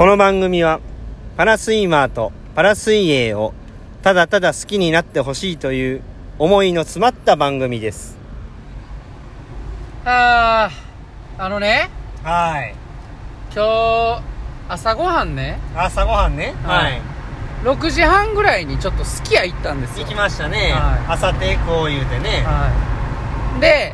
この番組はパラスイマーとパラ水泳をただただ好きになってほしいという思いの詰まった番組です。あーあのね。はい。今日朝ごはんね。朝ごはんね。はい。6時半ぐらいにちょっとすき家行ったんですよ。行きましたね、はい。朝抵抗言うてね、はい。で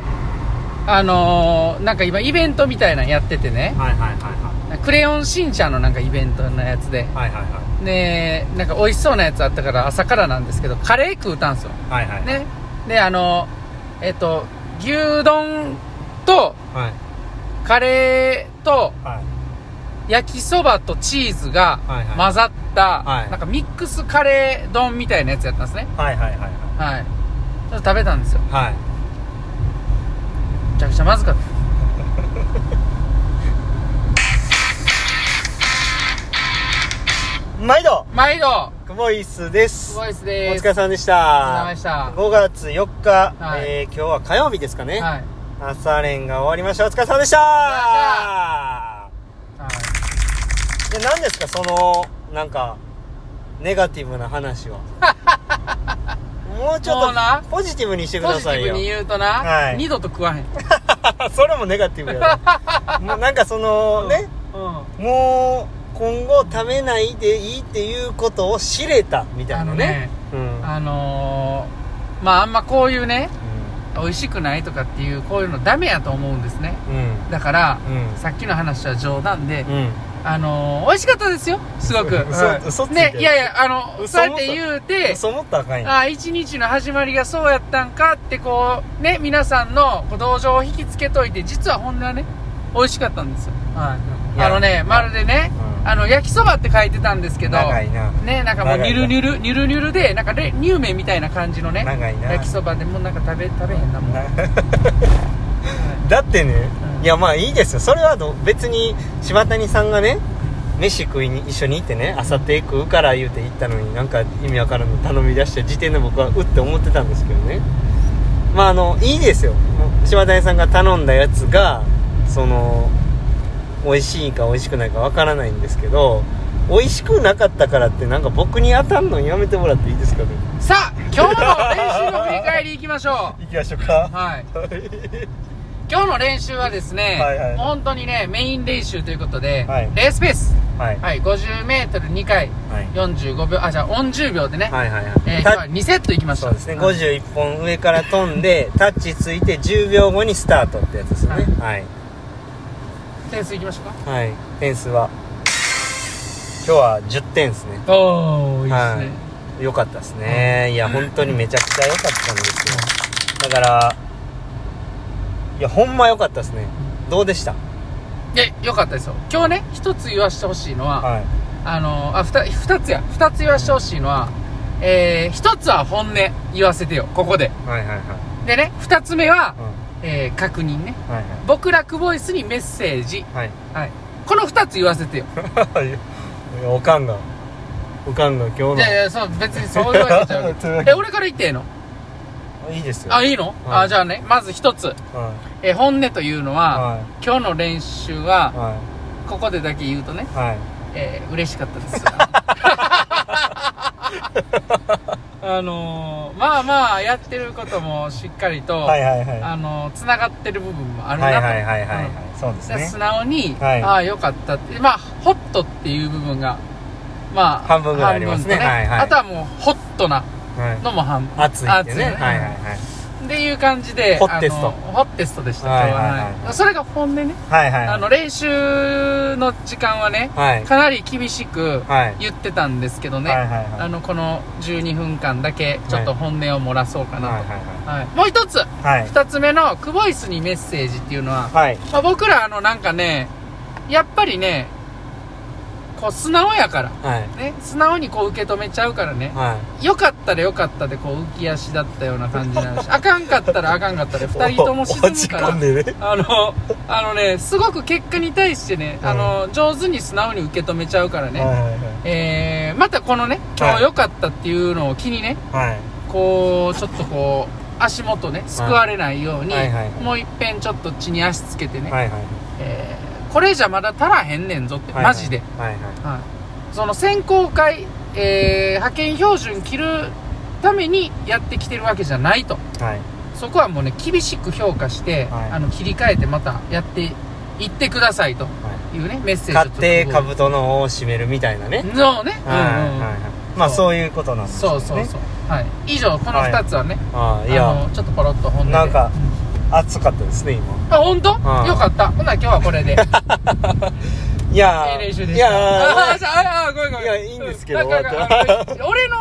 あのー、なんか今イベントみたいなのやっててね。はい、はいはいはクレヨンしんちゃんのなんかイベントのやつで。いはいはいはい。でなんか美味しそうなやつあったから朝からなんですけどカレー食うたんですよ。はいはいね。であのえっと牛丼とはい。カレーとはい。焼きそばとチーズがはいはい。混ざった、はい。なんかミックスカレー丼みたいなやつやったんですね。はいはいはいはい。ちょっと食べたんですよ。はい。めちゃくちゃまずかった 毎度。毎度。クボイスです。ボイスおです。疲れ様でしお疲れた様でした。5月4日、はい。えー今日は火曜日ですかね、はい。朝練が終わりました。お疲れ様でした。はい。で何ですかそのなんかネガティブな話は？もうちょっもうな。とポジティブにしてくポジティブださいよに言うとな、はい。二度と食わへん。それもネガティブやなもうなんかそのね。うん。もう今後食べないでいいっていうことを知れたみたいなね。あのねうん。あのー、まああんまこういうね美味しくないとかっていうこういうのダメやと思うんですね。うん。だから、うん。さっきの話は冗談で、うん。あのー、美味しかったですよすごく。嘘はい。嘘ついねいやいやあの嘘そうやって言うてそう思ったらあかんやん。あ一日の始まりがそうやったんかってこうね皆さんの同情を引きつけといて実は本音はね美味しかったんですよ、あのねまるでね、うん。あの焼きそばって書いてたんですけど長いな。ねなんかもうニュルニュルニュルニュルでなんかレ乳麺みたいな感じのね長いな。焼きそばでもうなんか食べ食べへんなもう、はい。だってね、うん。いやまあいいですよ。それはど別に柴谷さんがね飯食いに一緒に行ってね朝定食うから言うて行ったのになんか意味わからんの頼み出した時点で僕はうって思ってたんですけどね。まああのいいですよ。柴谷さんが頼んだやつがその美味しいか美味しくないかわからないんですけど美味しくなかったからってなんか僕に当たんのやめてもらっていいですかね？さあ今日の練習の振り返りいきましょ行きましょうか。うはい。今日の練習はですね、はいはい。本当にねメイン練習ということで、はい。レースペース。はい。はい 50m2 回はい。45秒あじゃあ40秒でね、はいはいはい。えー、今日は2セットいきましょそうですね、はい51本上から飛んでタッチついて10秒後にスタートってやつですよね。はい、点数いきましょうか。はい点数は。今日は10点ですね。おおいいですね、はい、よかったですね。いや本当にめちゃくちゃ良かったんですよ。だからいやほんま良かったですね。どうでした？いやよかったですよ。今日ね一つ言わせてほしいのは、はい。あのあふた二つや。二つ言わせてほしいのはえー、一つは本音言わせてよ。ここで。はいはいはい。でね二つ目は、うえー、確認ね。んはい。僕らクボイスにメッセージ。はい。はい。この二つ言わせてよ。おかんがおかんが今日の。いやいやそう別にそういうわけじゃな そういうわけ。え俺から言ってええの？いいですよ。あいいの、はい。あじゃあねまず一つ、はえー本音というのいは、は今日の練習は、い。はここでだけ言うとね、いはい。えー嬉しかったです あのー、まあまあやってることもしっかりと、はいはいはい。あのー、つながってる部分もあるなと、はいはいはいはいはい。うん。そうですね。で素直に、はい。ああよかったって。まあホットっていう部分がまあ半分ぐらいありますね。半分とはいはい。あとはもうホットなはいのも半分。熱いってね。熱はいはいはいっていう感じでホッテスト。ホッテストでした、はいはいはい今日ははい。それが本音ね、はいはい。あの練習の時間はねはい。かなり厳しくはい。言ってたんですけどね、はいはいはい。あのこの12分間だけちょっと本音を漏らそうかなと、はいはいもう一つはいはい。二つ目のクボイスにメッセージっていうのは、はい。まあ、僕らあのなんかねやっぱりねこう素直やから。はい。ね。素直にこう受け止めちゃうからね。はい。よかったらよかったでこう浮き足だったような感じになるし。あかんかったらあかんかったで二人とも沈むから。ね。あのあのねすごく結果に対してね、あの上手に素直に受け止めちゃうからね、はいはいえー、またこのね今日良かったっていうのを機にねはい。はいこうちょっとこう足元ねすくわれないように、はいはいはい。もういっぺんちょっと地に足つけてね、はいはい。えーこれじゃまだ足らへんねんぞって、はいはい。マジで、はいはい。はい、その選考会、えー派遣標準切るためにやってきてるわけじゃないと。はい。そこはもうね厳しく評価して、はい。あの切り替えてまたやっていってくださいとはい。いうねメッセージを買って兜の尾を締めるみたいなね。そうね、うんうんはいはい。はいまあそういうことなんですよね。そうそうそう、はい、以上この2つはね、ああいあやのちょっとポロッと本音で。なんかうん暑かったですね今。あ本当、うん。よかった。ほな今日はこれで。いやええ練習でいやあああごめんごめん。いやいいんですけど俺の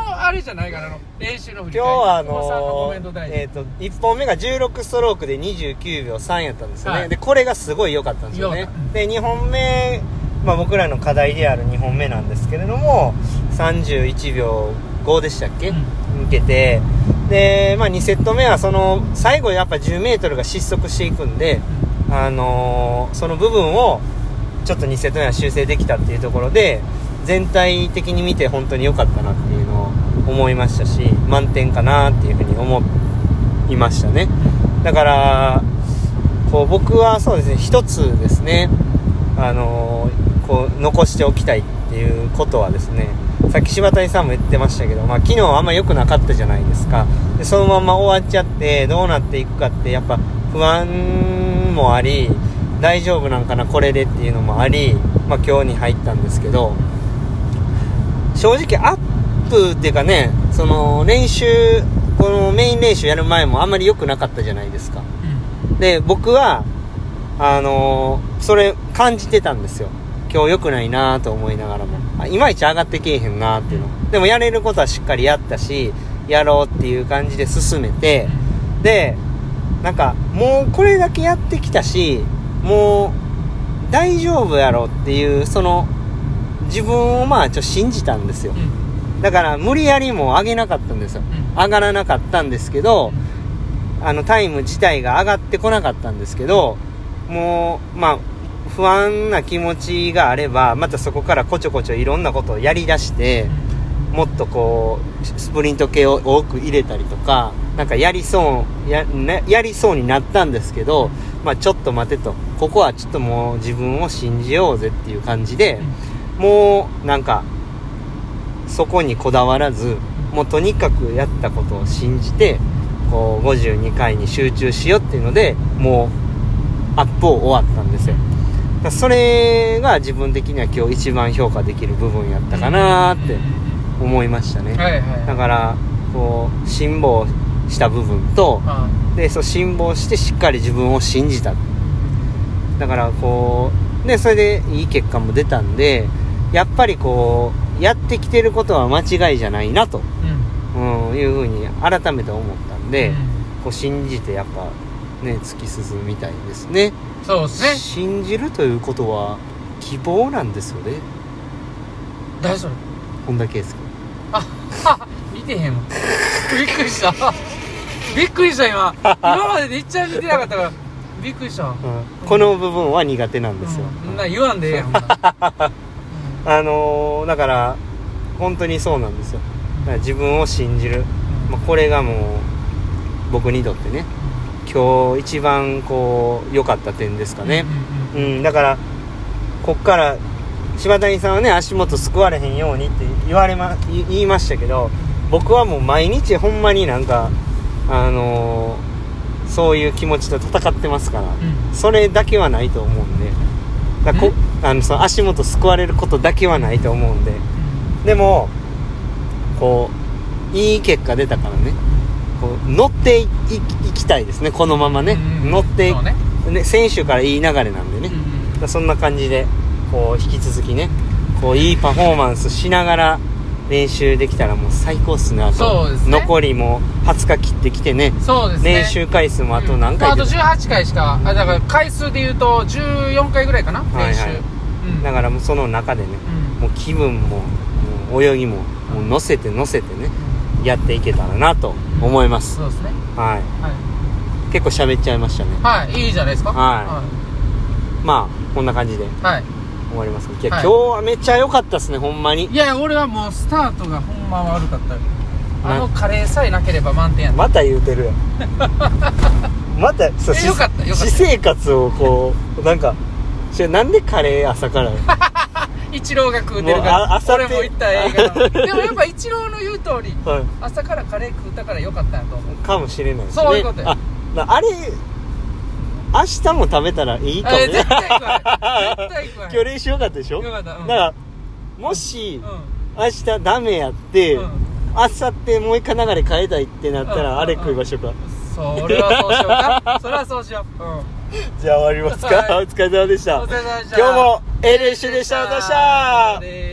あれじゃないからあの練習の振り今日はあのコのメント大事。えっと1本目が16ストロークで29秒3やったんですよね、はい。でこれがすごい良かったんですよね。で2本目、まあ、僕らの課題である2本目なんですけれども31秒5でしたっけ、うん。抜けてで、まあ、2セット目はその最後やっぱ 10m が失速していくんで、あのーその部分をちょっと2セット目は修正できたっていうところで全体的に見て本当に良かったなっていうのを思いましたし満点かなっていうふうに思いましたね。だからこう僕はそうですね一つですねあのーこう残しておきたいっていうことはですねさっき柴谷さんも言ってましたけど、まあ、昨日あんま良くなかったじゃないですか。でそのまま終わっちゃってどうなっていくかってやっぱ不安もあり大丈夫なんかなこれでっていうのもあり、まあ、今日に入ったんですけど正直アップっていうかねその練習このメイン練習やる前もあんまり良くなかったじゃないですか。うん。で僕はあのーそれ感じてたんですよ今日良くないなと思いながらも。あいまいち上がってけえへんなっていうの。でもやれることはしっかりやったしやろうっていう感じで進めてでなんかもうこれだけやってきたしもう大丈夫やろっていうその自分をまあちょっと信じたんですよ。うん。だから無理やりも上げなかったんですよ。うん。上がらなかったんですけどあのタイム自体が上がってこなかったんですけどもうまあ不安な気持ちがあればまたそこからこちょこちょいろんなことをやりだしてもっとこうスプリント系を多く入れたりとかなんかやりそうや,、ね、やりそうになったんですけど、まあ、ちょっと待てと。ここはちょっともう自分を信じようぜっていう感じでもうなんかそこにこだわらずもうとにかくやったことを信じてこう52回に集中しようっていうのでもうアップを終わったんですよ。それが自分的には今日一番評価できる部分やったかなーって思いましたね。はいはい。だからこう辛抱した部分とあでそう辛抱してしっかり自分を信じた。だからこうでそれでいい結果も出たんでやっぱりこうやってきてることは間違いじゃないなと、うん。うん、いうふうに改めて思ったんで、うん。こう信じてやっぱね突き進みたいですね。そうですね。信じるということは希望なんですよね。誰それ本田圭佑。ああ見てへんわ。びっくりした。びっくりした今。今までで一番見てなかったから。びっくりした。うん。この部分は苦手なんですよ、うん。な言わんでええやん。あのーだから本当にそうなんですよ。自分を信じる、まあ、これがもう僕にとってね今日一番こう良かった点ですかね。うんうんうん、だからこっから柴谷さんはね足元すくわれへんようにって言われま言言いましたけど僕はもう毎日ほんまになんかあのーそういう気持ちと戦ってますから、うん。それだけはないと思うんで。だこあのその足元すくわれることだけはないと思うんで。でもこういい結果出たからねこう乗っていいいきたいですね。このままね、うんうん乗ってね。ね選手からいい流れなんでね、うんそんな感じでこう引き続きねこういいパフォーマンスしながら練習できたらもう最高っすね。あとね。残りもう20日切ってきてね。ね。練習回数もあと何回うん。あとで18回しかあだから回数で言うと14回ぐらいかなはいはい。練習。うん。だからもうその中でねうん。もう気分ももう泳ぎももう乗せて乗せてねやっていけたらなと思います。そうですね。はい。はい。結構喋っちゃいましたね。はいいいじゃないですか。はまあこんな感じでいはい。終わりますいや、はい。今日はめっちゃ良かったですねほんまに。いや俺はもうスタートがほんま悪かったあのカレーさえなければ満点やまた言うてる。や んまたそうえよかったよかった。私生活をこうなんかなんでカレー朝から一郎が食うてるから俺も行った映画の。でもやっぱ一郎の言う通りはい。朝からカレー食ったからよかったんやと思う。かもしれないですね。そういうことや。あれ明日も食べたらいいかもね。え絶対食わない。絶対食わない。今日練習よかったでしょ？よかった。うん。だからもしう明日ダメやって、んうん。明後日もう一回流れ変えたいってなったうん。らあれ食いましょうか、それはそうしようか。それはそうしよう。うん。じゃあ終わりますか、はい。お疲れ様でした。お疲れ様でした。今日も A 練習でした。でした。